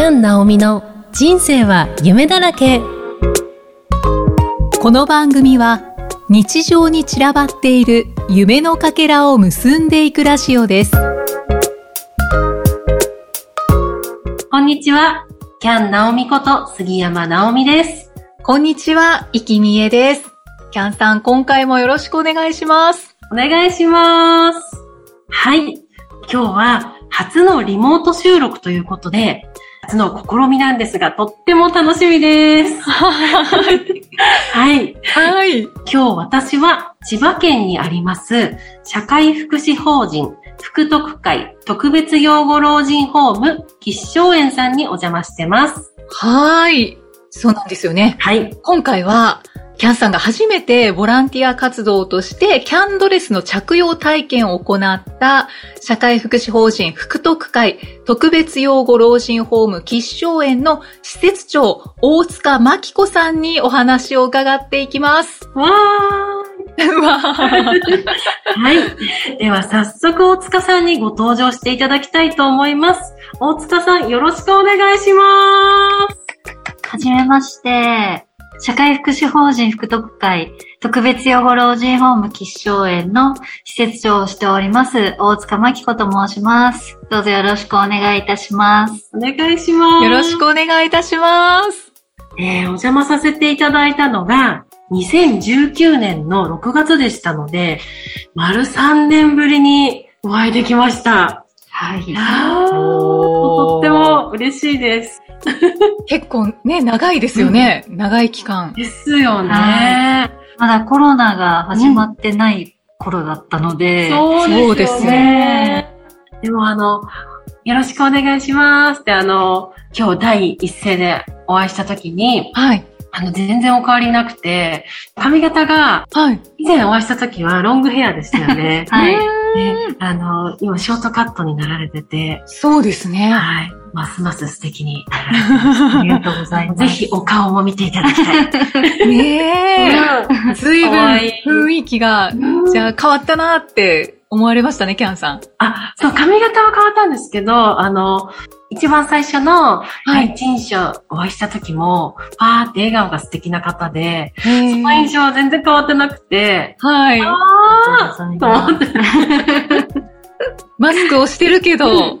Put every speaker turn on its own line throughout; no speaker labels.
キャン・ナオミの人生は夢だらけ。
この番組は日常に散らばっている夢のかけらを結んでいくラジオです。
こんにちは。キャン・ナオミこと杉山直美です。
こんにちは、いきみえです。キャンさん、今回もよろしくお願いします。
お願いします。はい。今日は初のリモート収録ということで初の試みなんですが、とっても楽しみです。はい。
はい。
今日私は千葉県にあります社会福祉法人福徳会特別養護老人ホーム吉祥園さんにお邪魔してます。
はい。そうなんですよね。
はい。
今回はキャンさんが初めてボランティア活動としてキャンドレスの着用体験を行った社会福祉法人福徳会特別養護老人ホーム吉祥園の施設長大塚真紀子さんにお話を伺っていきます。
わー はい。では早速大塚さんにご登場していただきたいと思います。大塚さんよろしくお願いします。
はじめまして。社会福祉法人福徳会特別養護老人ホーム吉祥園の施設長をしております、大塚真紀子と申します。どうぞよろしくお願いいたします。
お願いします。
よろしくお願いいたします。
えー、お邪魔させていただいたのが、2019年の6月でしたので、丸3年ぶりにお会いできました。
はい。
とっても嬉しいです。
結構ね、長いですよね。うん、長い期間。
ですよね。
まだコロナが始まってない頃だったので。
うん、そうですね。でもあの、よろしくお願いしますって、あの、今日第一声でお会いした時に、
はい。
あの、全然お変わりなくて、髪型が、はい。以前お会いした時はロングヘアでしたよね。
はい。
で、あの、今ショートカットになられてて。
そうですね。
はい。ますます素敵に。ありがとうございます。ぜひお顔も見ていただきたい。
ねえ。ずいぶん雰囲気が、じゃあ変わったなって思われましたね、キャンさん。
あ、そう、髪型は変わったんですけど、あの、一番最初の第一印象お会いした時も、パーって笑顔が素敵な方で、その印象は全然変わってなくて、
はい。あ
あと思って。
マスクをしてるけど、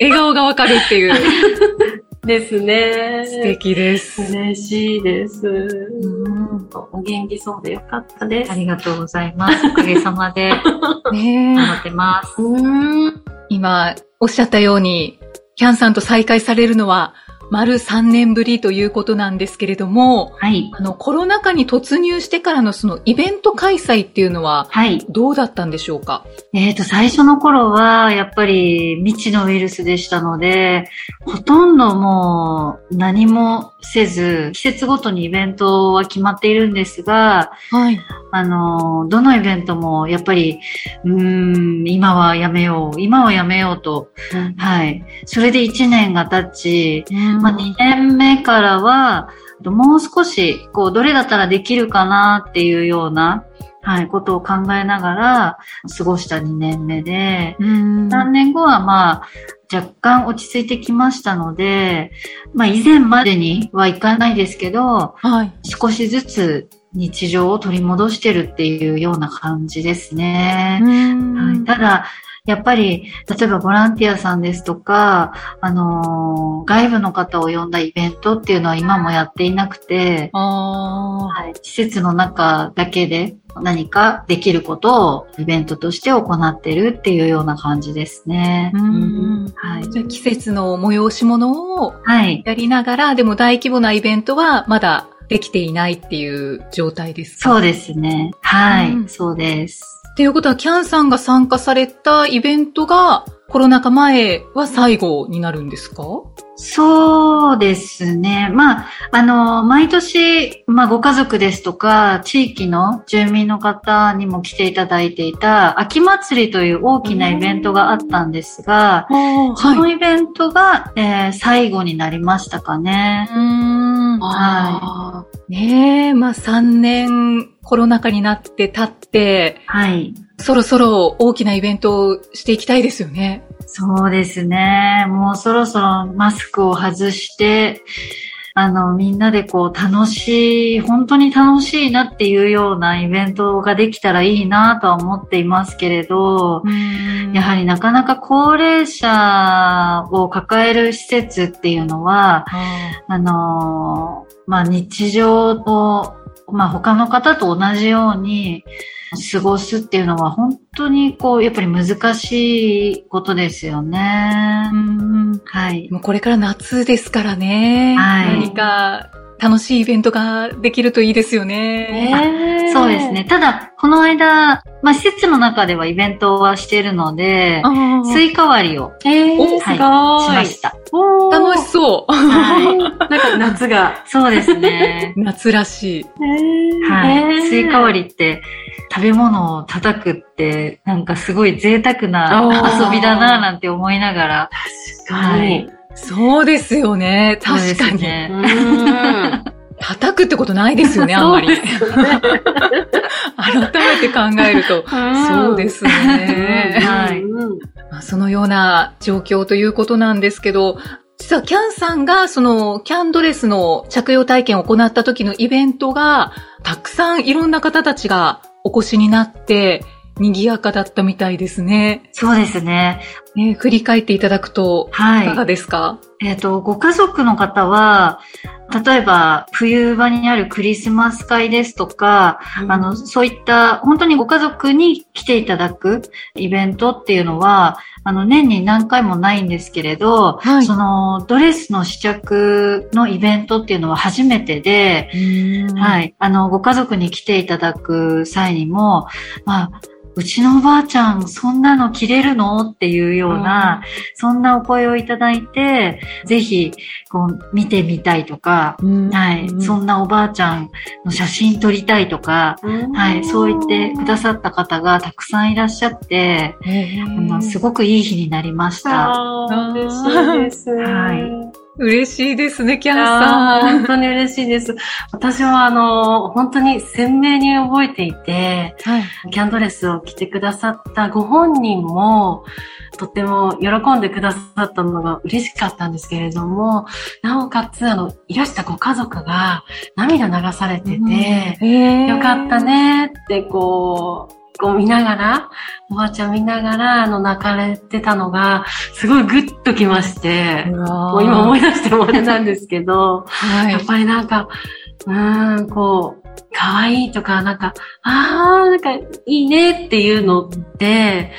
笑顔がわかるっていう。
ですね。
素敵です。
嬉しいです。お元気そうでよかったです。
ありがとうございます。おかげさまで。ね 頑張ってます。
今、おっしゃったように、キャンさんと再会されるのは、丸3年ぶりということなんですけれども、
はい。
あの、コロナ禍に突入してからのそのイベント開催っていうのは、はい。どうだったんでしょうか？
えっ、ー、と、最初の頃は、やっぱり未知のウイルスでしたので、ほとんどもう何もせず、季節ごとにイベントは決まっているんですが、
はい。
あの、どのイベントもやっぱり、うん、今はやめよう、今はやめようと、うん、はい。それで1年が経ち、うん。まあ、2年目からは、もう少し、こう、どれだったらできるかなっていうような、はい、ことを考えながら過ごした2年目で、3年後はまあ、若干落ち着いてきましたので、まあ以前までにはいかないですけど、
はい、
少しずつ日常を取り戻してるっていうような感じですね。はい、ただ、やっぱり、例えばボランティアさんですとか、あのー、外部の方を呼んだイベントっていうのは今もやっていなくて、
は
い、施設の中だけで何かできることをイベントとして行ってるっていうような感じですね。
はい、じゃあ季節の催し物をやりながら、はい、でも大規模なイベントはまだできていないっていう状態です
か？そうですね。はい、そうです。
っていうことは、キャンさんが参加されたイベントが、コロナ禍前は最後になるんですか？
そうですね。まあ、あの、毎年、まあ、ご家族ですとか、地域の住民の方にも来ていただいていた、秋祭りという大きなイベントがあったんですが、そのイベントが、はい、えー、最後になりましたかね。
はい。ねえ、まあ3年コロナ禍になって経って、
はい。
そろそろ大きなイベントをしていきたいですよね。
そうですね。もうそろそろマスクを外して、あの、みんなでこう楽しい、本当に楽しいなっていうようなイベントができたらいいなとは思っていますけれど、やはりなかなか高齢者を抱える施設っていうのは、あのーまあ、日常と、まあ、他の方と同じように過ごすっていうのは本当にこう、やっぱり難しいことですよね。
うん
はい。
もうこれから夏ですからね。
はい
何か楽しいイベントができるといいですよね。
ね
そうですね。。ただ、この間、まあ、施設の中ではイベントはしているので、スイカ割りを
えー、
お
すごい。
しました。
楽しそう。
はい。
なんか夏が。
そうですね。
夏らしい。
はい。スイカ割
り。
りって、食べ物を叩くって、なんかすごい贅沢なあ
ー
遊びだななんて思いながら。
確かに。
そうですよね。確かに。叩くってことないですよね、あんまり。改めて考えると。そうですね。
はい
うん
まあそのような状況ということなんですけど、実はキャンさんがそのキャンドレスの着用体験を行った時のイベントが、たくさんいろんな方たちがお越しになって、賑やかだったみたいですね。
そうですね。
ね振り返っていただくと、
はい。
いかがですか、
えっ、と、ご家族の方は、例えば、冬場にあるクリスマス会ですとか、あの、そういった、本当にご家族に来ていただくイベントっていうのは、あの、年に何回もないんですけれど、
はい。
その、ドレスの試着のイベントっていうのは初めてで、はいい。あの、ご家族に来ていただく際にも、まあ、うちのおばあちゃん、そんなの着れるの？っていうような、そんなお声をいただいて、ぜひ、こう、見てみたいとか、はい。そんなおばあちゃんの写真撮りたいとか、はい。そう言ってくださった方がたくさんいらっしゃって、あの、すごくいい日になりました。
嬉しいです。
はい
嬉しいですね、キャンさん。
本当に嬉しいです。私はあの、本当に鮮明に覚えていて、
はい。
キャンドレスを着てくださったご本人も、とっても喜んでくださったのが嬉しかったんですけれども、なおかつ、あの、いらしたご家族が涙流されてて、よかった。ねって、こう、こう見ながら、おばあちゃん見ながら、あの、泣かれてたのが、すごいグッときまして、もう今思
い、
い出してもあれなんですけど、
はい。
やっ。ぱりなんか、うーん、こう、可愛いとか、なんか、あー、なんか、いいねっていうのって、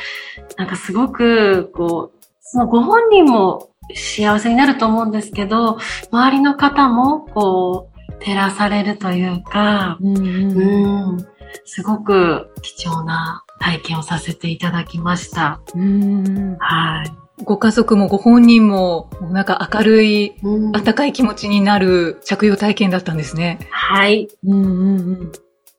なんかすごく、こう、そのご本人も幸せになると思うんですけど、周りの方も、こう、照らされるというか、
うんうん。
うん、すごく貴重な体験をさせていただきました。
うん
はい。
ご家族もご本人も、なんか明るい、
うん
温かい気持ちになる着用体験だったんですね。
はい。
うんうんうん。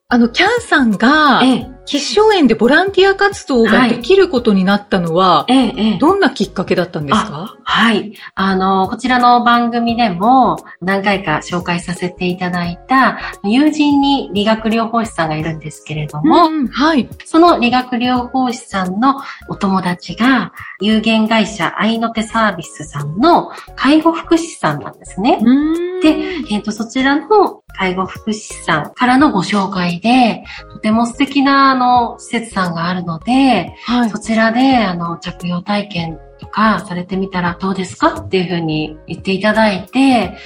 あの、キャンさんが、
ええ、
吉祥園でボランティア活動ができることになったのは、
ええ、ええ。
どんなきっかけだったんですか？
はい。あの、こちらの番組でも何回か紹介させていただいた友人に理学療法士さんがいるんですけれども、
うんはい。
その理学療法士さんのお友達が有限会社愛の手サービスさんの介護福祉士さんなんですね。でえっ、と、そちらの介護福祉士さんからのご紹介で、とても素敵な、あの、施設さんがあるので、
はい
そ。ちらで、あの、着用体験とかされてみたらどうですか？っていうふうに言っていただいて、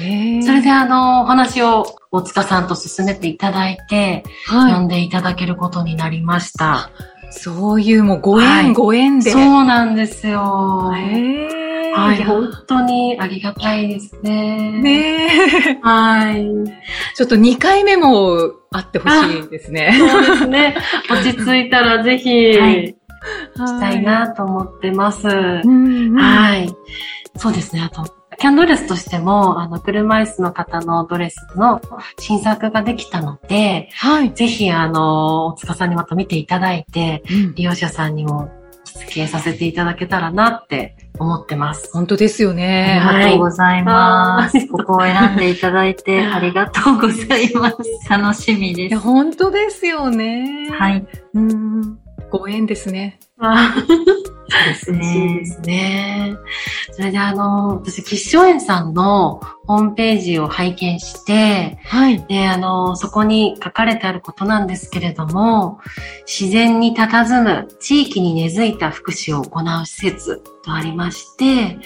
それであの、お話を大塚さんと進めていただいて、
は
呼んでいただけることになりました。
い。そういうもうご縁、
はい
ご縁で。
そうなんですよ。
へー
はい、本当にありがたいですね。
ねえ。
はい。
ちょっと2回目もあってほしいですね。
そうですね。落ち着いたらぜひ、
はい
したいなと思ってます。
うんうん
はい。そうですね。あと、キャンドレスとしても、あの、車椅子の方のドレスの新作ができたので、
はい。
ぜひ、あの、大塚さんにまた見ていただいて、
うん
利用者さんにも着付けさせていただけたらなって思ってます。
本当ですよね。
ありがとうございます。
はい
ここを選んでいただいてありがとうございます。楽しみです。
本当ですよね。。
はいい。
うん。ご縁ですね。
そうです
嬉しいで
ね。
すね。それであの、私、吉祥園さんのホームページを拝見して、
はい。
で、あの、そこに書かれてあることなんですけれども、自然に佇む地域に根付いた福祉を行う施設とありまして、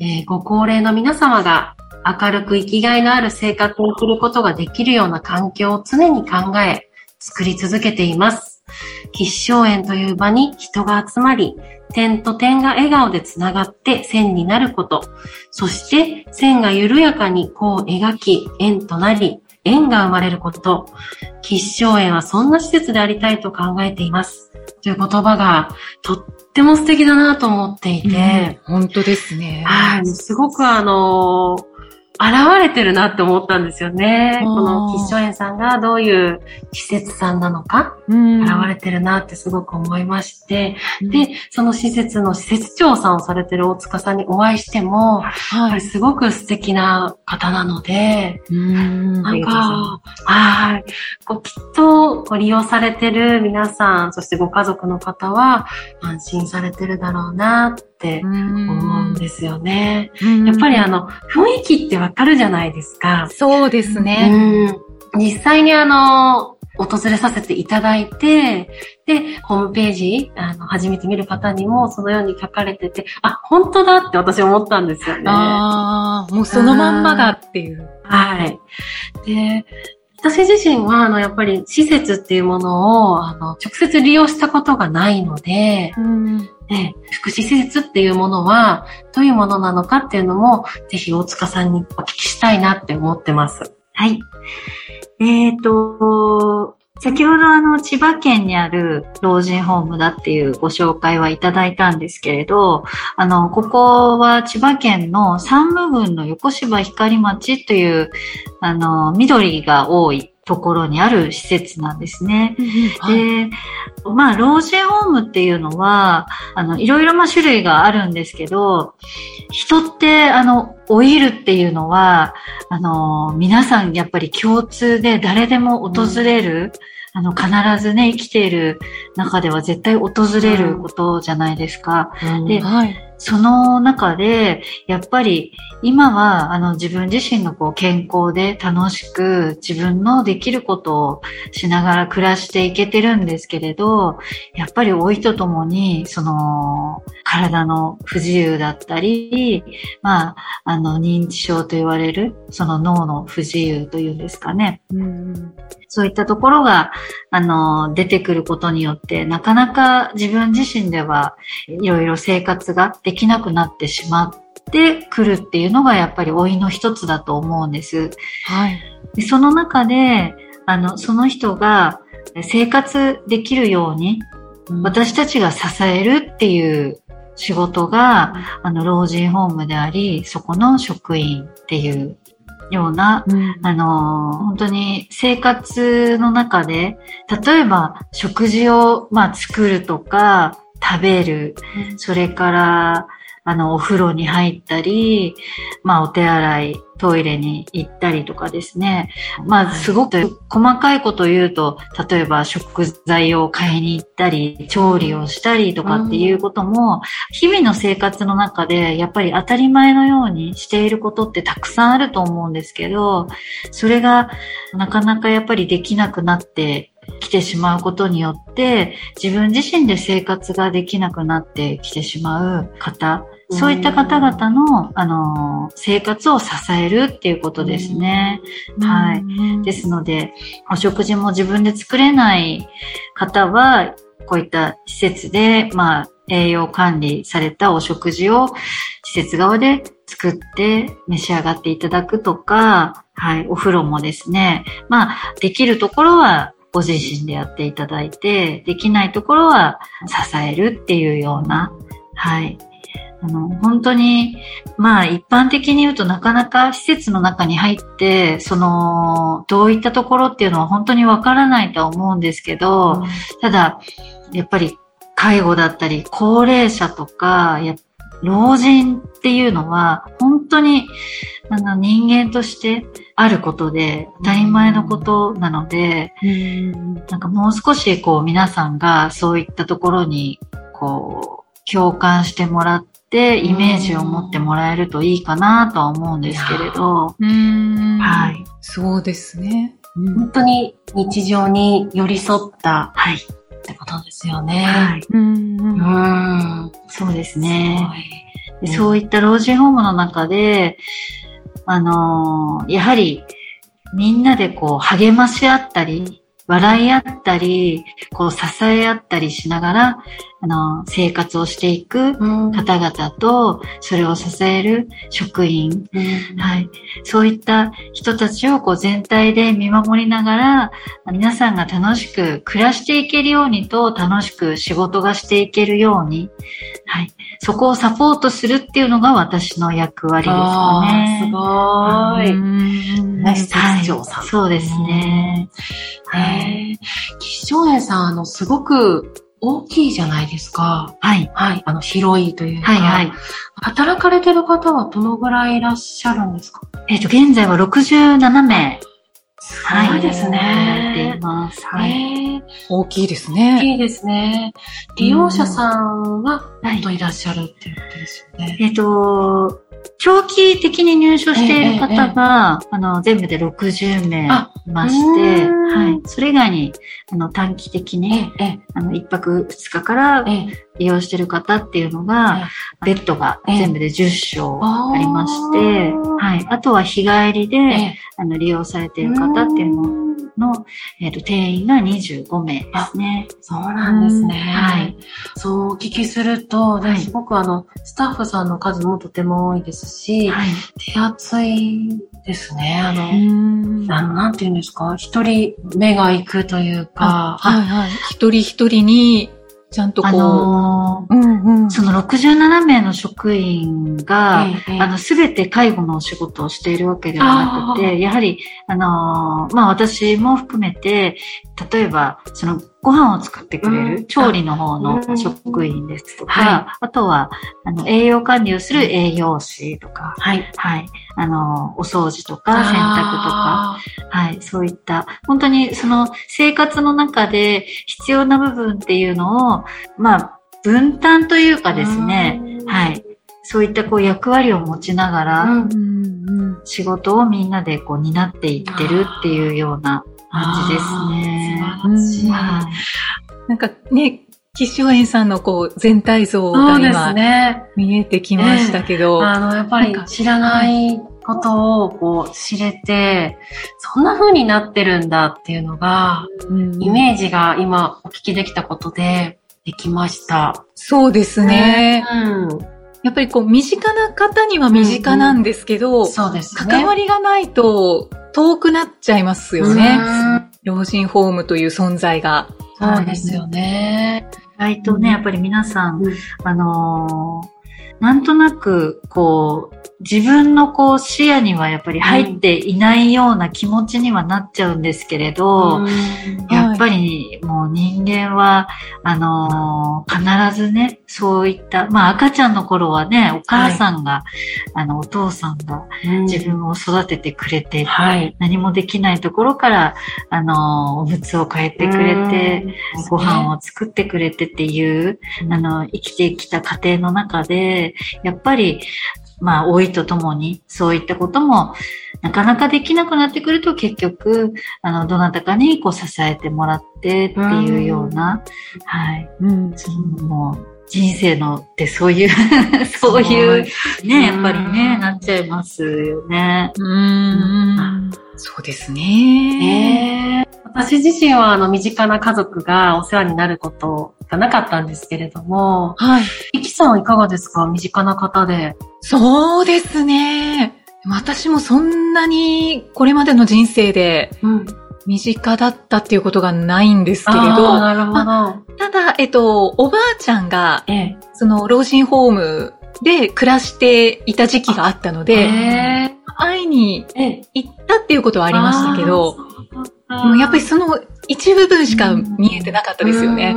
えーご高齢の皆様が明るく生きがいのある生活を送ることができるような環境を常に考え、作り続けています。吉祥園という場に人が集まり、点と点が笑顔でつながって線になること。そして線が緩やかにこう描き、円となり、縁が生まれること。吉祥園はそんな施設でありたいと考えています。という言葉がとっても素敵だなと思っていて、
本当ですね。
はい、すごくあの現れてるなって思ったんですよね。この吉祥園さんがどういう施設さんなのか、
うん。
現れてるなってすごく思いまして、
うん
で、その施設の施設長さんをされてる大塚さんにお会いしても、
はい。
りすごく素敵な方なので、
うん。
なんか、はい。こうきっとご利用されてる皆さん、そしてご家族の方は安心されてるだろうなって思うんですよね。
うん
やっぱりあの、雰囲気ってわかるじゃないですか。
そうですね。
うん。実際にあの、訪れさせていただいて、で、ホームページ、あの、初めて見る方にもそのように書かれてて、あ、本当だって私思ったんですよね。
ああ、もうそのまんまだっていう。
はい。で、私自身は、あの、やっぱり施設っていうものを、あの、直接利用したことがないので、
うん。
ね、福祉施設っていうものは、どういうものなのかっていうのも、ぜひ大塚さんにお聞きしたいなって思ってます。
はい。えっ、と、先ほどあの、千葉県にある老人ホームだっていうご紹介はいただいたんですけれど、あの、ここは千葉県の山武郡の横芝光町という、あの、緑が多いところにある施設なんですね。
はい。
で、まあ、老人ホームっていうのは、あの、いろいろな種類があるんですけど、人って、あの、老いるっていうのは、あの、皆さんやっぱり共通で誰でも訪れる、あの、必ずね、生きている中では絶対訪れることじゃないですか。で
はい。
その中で、やっぱり今はあの自分自身のこう健康で楽しく自分のできることをしながら暮らしていけてるんですけれど、やっぱり老いとともにその体の不自由だったり、まあ、あの認知症と言われるその脳の不自由というんですかね。
うん。
そういったところが、あの、出てくることによって、なかなか自分自身ではいろいろ生活ができなくなってしまってくるっていうのがやっぱり老いの一つだと思うんです。
はい。
でその中で、あの、その人が生活できるように、私たちが支えるっていう仕事が、あの、老人ホームであり、そこの職員っていうような
うん。
あの、本当に生活の中で、例えば食事を、まあ、作るとか、食べる、それから、あの、お風呂に入ったり、まあ、お手洗い、トイレに行ったりとかですね。まあ、すごく細かいことを言うと、例えば食材を買いに行ったり、調理をしたりとかっていうことも、日々の生活の中で、やっぱり当たり前のようにしていることってたくさんあると思うんですけど、それがなかなかやっぱりできなくなってきてしまうことによって、自分自身で生活ができなくなってきてしまう方、そういった方々の、あの、生活を支えるっていうことですね。はい
い
ですので、お食事も自分で作れない方は、こういった施設で、まあ、栄養管理されたお食事を施設側で作って召し上がっていただくとか、はい、お風呂もですね、まあ、できるところはご自身でやっていただいて、できないところは支えるっていうような、はい。あの、本当に、まあ一般的に言うとなかなか施設の中に入って、その、どういったところっていうのは本当にわからないとは思うんですけど、ただ、やっぱり介護だったり、高齢者とか、や老人っていうのは、本当にあの人間としてあることで、当たり前のことなので、なんかもう少しこう皆さんがそういったところに、こう、共感してもらって、イメージを持ってもらえるといいかなとは思うんですけれど。
はい。そうですね。
本当に日常に寄り添った、はい。ってことですよね。はい。うん。う
んそうですね。でそういった老人ホームの中で、あのー、やはりみんなでこう励まし合ったり、笑い合ったり、こう支え合ったりしながら、あの、生活をしていく方々と、それを支える職員、うん、はい。そういった人たちをこう全体で見守りながら、皆さんが楽しく暮らしていけるようにと、楽しく仕事がしていけるように、はい。そこをサポートするっていうのが私の役割ですかね。
すごい。
ね、施設さん、そうですね。
はい。吉祥園さん、あの、すごく大きいじゃないですか。
はい。
はい。あの、広いというか。はいはい。働かれてる方はどのぐらいいらっしゃるんですか？
えっ、と、現在は67名。
すごいですね。
はい、ています。はい。
大きいですね。
大きいですね。利用者さんは、もっといらっしゃるっていうことですよね。
えっ、と、長期的に入所している方が、あの、全部で60名いまして、はい。それ以外に、あの、短期的に、あの、1泊2日から利用している方っていうのが、ベッドが全部で10床ありまして、はい。あとは日帰りで、あの、利用されている方っていうのの、えっ、ー、と、定員が25名ですね。
そうなんですね。はい。そうお聞きすると、ね、すごくあの、スタッフさんの数もとても多いですし、はい、手厚いですね。あの、なん。なんて言うんですか？一人目が行くというか、
はいはい。一人一人にちゃんとこう、あの
ー、うんうん、その67名の職員が、ええ、あの、すべて介護のお仕事をしているわけではなくて、やはり、あのー、まあ、私も含めて、例えば、その、ご飯を作ってくれる調理の方の職員ですとか、はい、あとは、あの、栄養管理をする栄養士とか、はい。はい。あの、お掃除とか、洗濯とか、はい。そういった、本当にその生活の中で必要な部分っていうのを、まあ、分担というかですね、はい。そういったこう役割を持ちながら、仕事をみんなでこう担っていってるっていうような感じですね。
素晴らしい。なんかね、岸祥園さんのこう全体像が今、ね、見えてきましたけど、
あの、やっぱり知らないことをこう知れて、そんな風になってるんだっていうのが、うん、イメージが今お聞きできたことでできました。
そうですね。うん、やっぱりこう身近な方には身近なんですけど、うんうん、
そうです
ね。関わりがないと遠くなっちゃいますよね。老人ホームという存在が。
そうですよね。
意外とね、やっぱり皆さん、あのーなんとなく、こう、自分のこう視野にはやっぱり入っていないような気持ちにはなっちゃうんですけれど、うん、やっぱりもう人間は、あのー、必ずね、そういった、まあ赤ちゃんの頃はね、お母さんが、はい、あの、お父さんが自分を育ててくれて、はい、何もできないところから、あのー、おむつを変えてくれて、ご飯を作ってくれてっていう、あの、生きてきた過程の中で、やっぱり、まあ、老いとともに、そういったことも、なかなかできなくなってくると、結局、あの、どなたかにこう支えてもらってっていうような、うはい。うん。そのもう、人生のってそういう そういう、ね、やっぱりね、なっちゃいますよね。うん。
そうですね。
えー、私自身は、あの、身近な家族がお世話になることがなかったんですけれども、はい。イキさんいかがですか？身近な方で。
そうですね。私もそんなにこれまでの人生で、身近だったっていうことがないんですけれど、
なるほど。
ただ、えっと、おばあちゃんが、ええ、その老人ホームで暮らしていた時期があったので、会いに行ったっていうことはありましたけど、でもやっぱりその一部分しか見えてなかったですよね。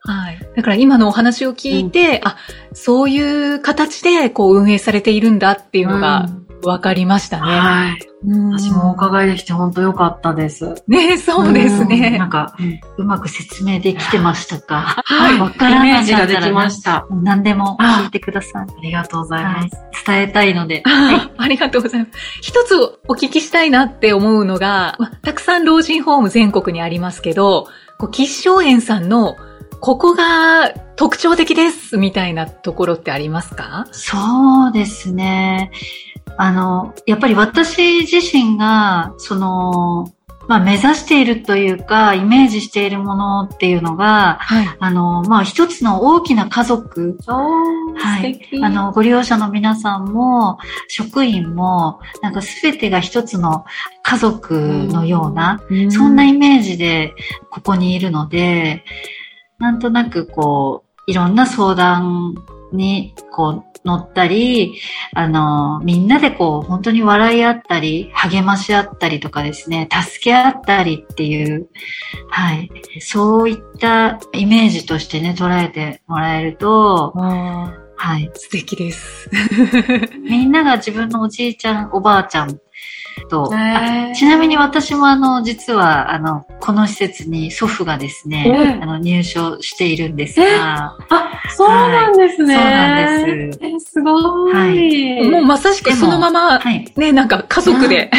はい。だから今のお話を聞いて、あ、そういう形でこう運営されているんだっていうのが分かりましたね。
はい。
うん
私もお伺いできて本当良かったです。
ねそうです
うん
ね
な。んか、うまく説明できてましたか？
はい
わから
イメ
なかったら
ージができました。
何でも聞いてください。
ありがとうござい
はい
ます。。
伝えたいので。
あありがとうございます。一つお聞きしたいなって思うのが、またくさん老人ホーム全国にありますけど、こう、吉祥園さんの、ここが特徴的ですみたいなところってありますか？
そうですね。あの、やっぱり私自身が、その、まあ目指しているというか、イメージしているものっていうのが、
はい。
あの、まあ一つの大きな家族、はい。あの、ご利用者の皆さんも、職員も、なんかすべてが一つの家族のような、そんなイメージでここにいるので、なんとなくこう、いろんな相談にこう乗ったり、あの、みんなでこう、本当に笑い合ったり、励まし合ったりとかですね、助け合ったりっていう、はい。そういったイメージとしてね、捉えてもらえると、はい。
素敵です。
みんなが自分のおじいちゃん、おばあちゃんと、
へー
ちなみに私もあの、実はあの、この施設に祖父がですね、
うん
あの、入所しているんですが、
あ、そうなんですね。
そうなんです。
え、すごい。
はい
もうまさしくそのまま、
はい。
ね、なんか家族で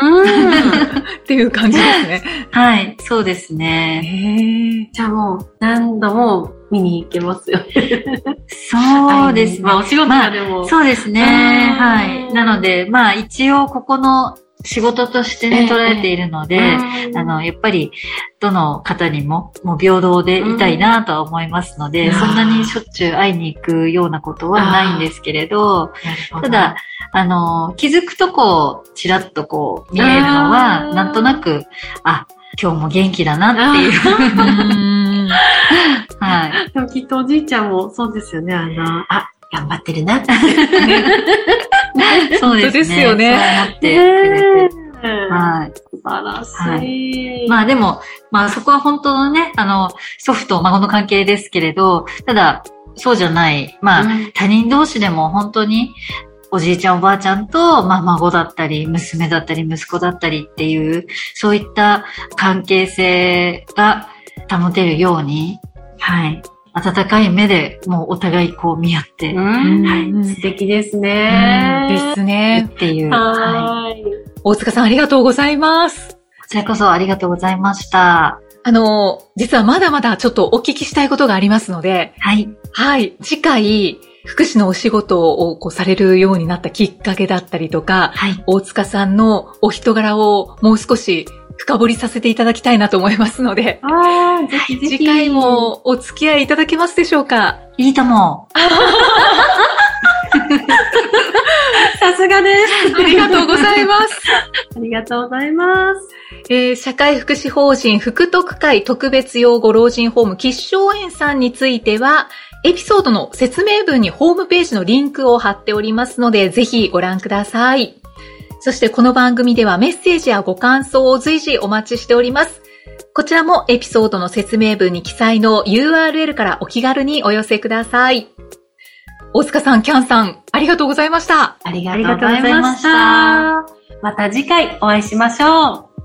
うん。
っていう感じですね。
はい、そうですね。
へ
じゃあもう何度も見に行けますよ。
そうですね。
まあお仕事がでも。
そうですね。
うん
はい。なので、まあ一応ここの仕事としてね、
ええ
捉えているので、
うん
あの、やっぱり、どの方にも、もう平等でいたいなとは思いますので、
うん
そんなにしょっちゅう会いに行くようなことはないんですけれど、ただ、、あの、気づくとこう、ちらっとこう、見えるのは、
あー
なんとなく、あ、今日も元気だなっていう。
ーうん
はい。
でもきっとおじいちゃんもそうですよね。あの、あ、頑張ってるなって。
そうですね。
ですよね
そう思ってくれて。
は
はい。
い。素晴らしい。
まあでも、まあそこは本当のね、あの、祖父と孫の関係ですけれど、ただ、そうじゃない。まあ、
うん
他人同士でも本当に、おじいちゃんおばあちゃんと、まあ孫だったり、娘だったり、息子だったりっていう、そういった関係性が保てるように、はい。温かい目でもうお互いこう見合って、
うん
はい
素敵ですね。
ですね。
っていう。は
い。
大塚さんありがとうございます。
こちらこそありがとうございました。
あの、実はまだまだちょっとお聞きしたいことがありますので、
はい。
はい、次回、福祉のお仕事をこうされるようになったきっかけだったりとか、
はい。
大塚さんのお人柄をもう少し深掘りさせていただきたいなと思いますので、
ああ、ぜひぜひ。
次回。もお付き合いいただけますでしょうか？
いいとも。
さすがです。
ありがとうございます。
ありがとうございます。
えー社会福祉法人福徳会特別養護老人ホーム吉祥園さんについては、エピソードの説明文にホームページのリンクを貼っておりますので、ぜひご覧ください。そしてこの番組ではメッセージやご感想を随時お待ちしております。こちらもエピソードの説明文に記載の URL からお気軽にお寄せください。大塚さん、キャンさん、ありがとうございました。
ありが
とうございました
また次回お会いしましょう。